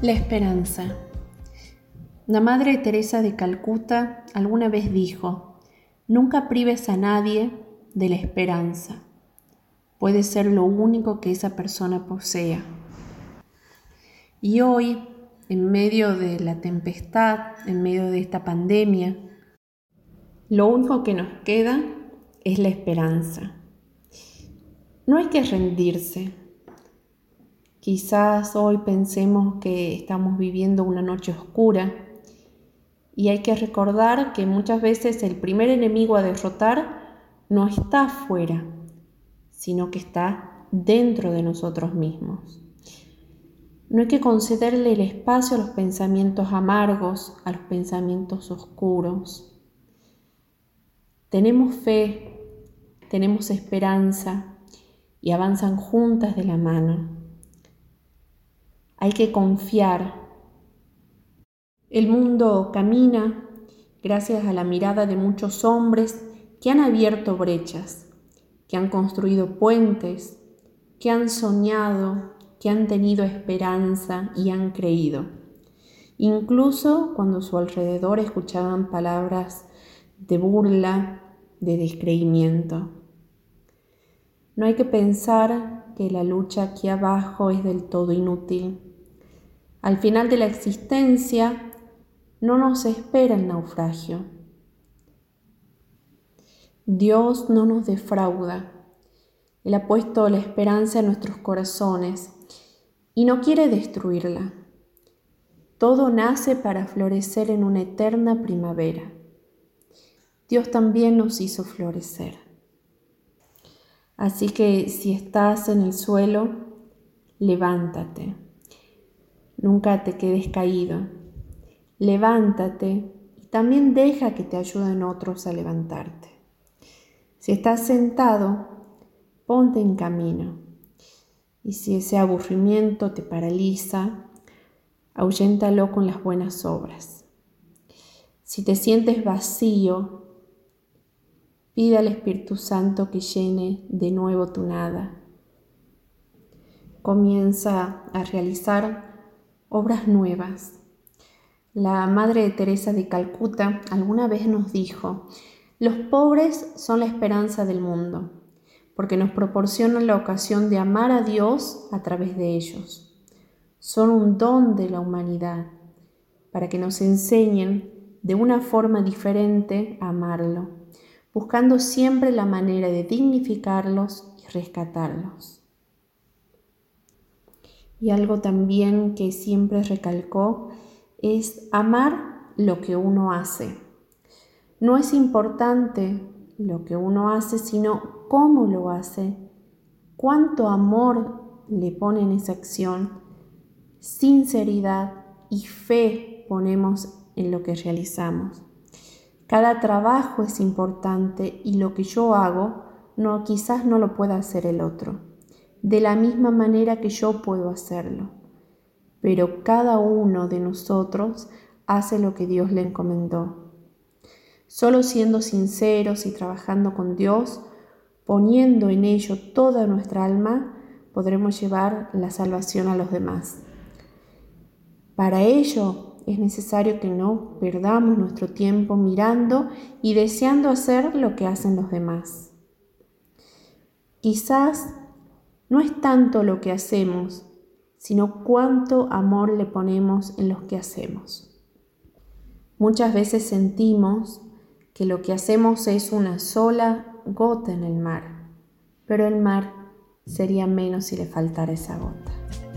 La esperanza. La Madre Teresa de Calcuta alguna vez dijo, nunca prives a nadie de la esperanza. Puede ser lo único que esa persona posea. Y hoy, en medio de la tempestad, en medio de esta pandemia, lo único que nos queda es la esperanza. No hay que rendirse, Quizás hoy pensemos que estamos viviendo una noche oscura y hay que recordar que muchas veces el primer enemigo a derrotar no está afuera, sino que está dentro de nosotros mismos. No hay que concederle el espacio a los pensamientos amargos, a los pensamientos oscuros. Tenemos fe, tenemos esperanza y avanzan juntas de la mano. Hay que confiar. El mundo camina gracias a la mirada de muchos hombres que han abierto brechas, que han construido puentes, que han soñado, que han tenido esperanza y han creído. Incluso cuando a su alrededor escuchaban palabras de burla, de descreimiento. No hay que pensar que la lucha aquí abajo es del todo inútil. Al final de la existencia no nos espera el naufragio. Dios no nos defrauda. Él ha puesto la esperanza en nuestros corazones y no quiere destruirla. Todo nace para florecer en una eterna primavera. Dios también nos hizo florecer. Así que si estás en el suelo, levántate. Nunca te quedes caído. Levántate y también deja que te ayuden otros a levantarte. Si estás sentado, ponte en camino. Y si ese aburrimiento te paraliza, ahuyéntalo con las buenas obras. Si te sientes vacío, pide al Espíritu Santo que llene de nuevo tu nada. Comienza a realizar obras nuevas. La Madre de Teresa de Calcuta alguna vez nos dijo, los pobres son la esperanza del mundo, porque nos proporcionan la ocasión de amar a Dios a través de ellos. Son un don de la humanidad, para que nos enseñen de una forma diferente a amarlo, buscando siempre la manera de dignificarlos y rescatarlos. Y algo también que siempre recalcó es amar lo que uno hace. No es importante lo que uno hace, sino cómo lo hace, cuánto amor le pone en esa acción, sinceridad y fe ponemos en lo que realizamos. Cada trabajo es importante y lo que yo hago no quizás no lo pueda hacer el otro de la misma manera que yo puedo hacerlo. Pero cada uno de nosotros hace lo que Dios le encomendó. Solo siendo sinceros y trabajando con Dios, poniendo en ello toda nuestra alma, podremos llevar la salvación a los demás. Para ello es necesario que no perdamos nuestro tiempo mirando y deseando hacer lo que hacen los demás. Quizás no es tanto lo que hacemos, sino cuánto amor le ponemos en lo que hacemos. Muchas veces sentimos que lo que hacemos es una sola gota en el mar, pero el mar sería menos si le faltara esa gota.